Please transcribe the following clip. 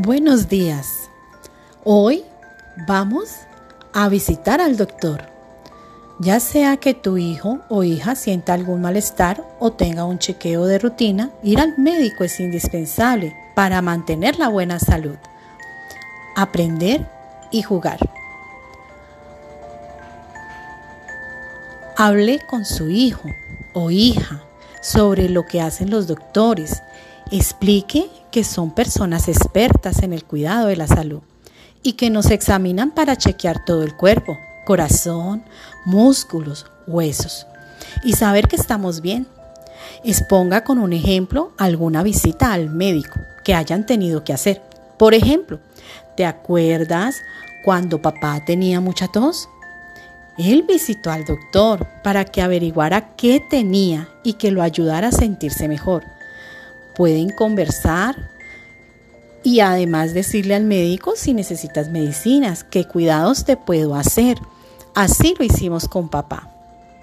Buenos días. Hoy vamos a visitar al doctor. Ya sea que tu hijo o hija sienta algún malestar o tenga un chequeo de rutina, ir al médico es indispensable para mantener la buena salud. Aprender y jugar. Hable con su hijo o hija sobre lo que hacen los doctores Explique que son personas expertas en el cuidado de la salud y que nos examinan para chequear todo el cuerpo, corazón, músculos, huesos y saber que estamos bien. Exponga con un ejemplo alguna visita al médico que hayan tenido que hacer. Por ejemplo, ¿te acuerdas cuando papá tenía mucha tos? Él visitó al doctor para que averiguara qué tenía y que lo ayudara a sentirse mejor pueden conversar y además decirle al médico si necesitas medicinas, qué cuidados te puedo hacer. Así lo hicimos con papá.